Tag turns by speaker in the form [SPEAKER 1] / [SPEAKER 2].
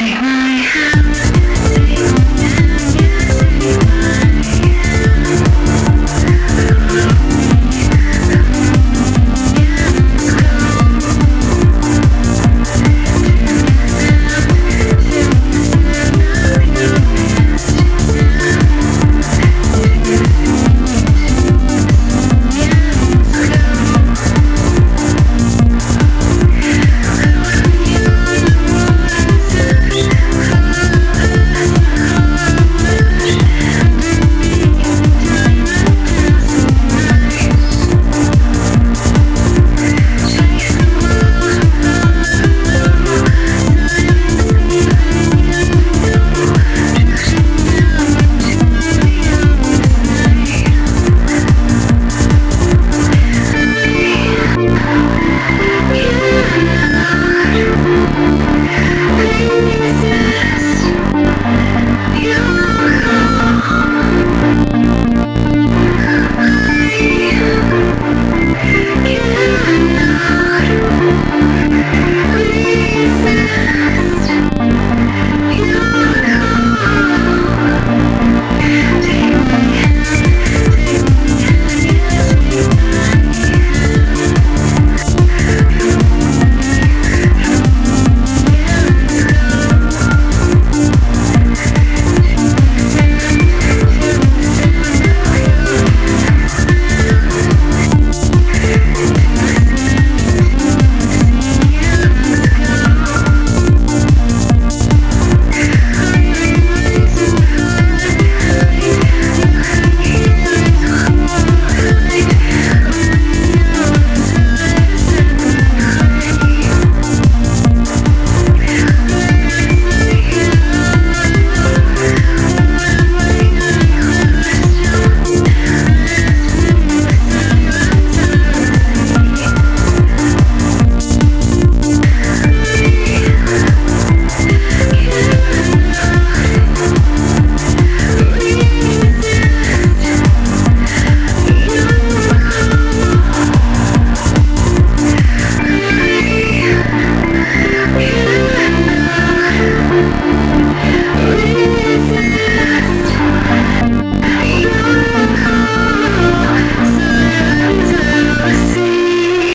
[SPEAKER 1] Take my hand.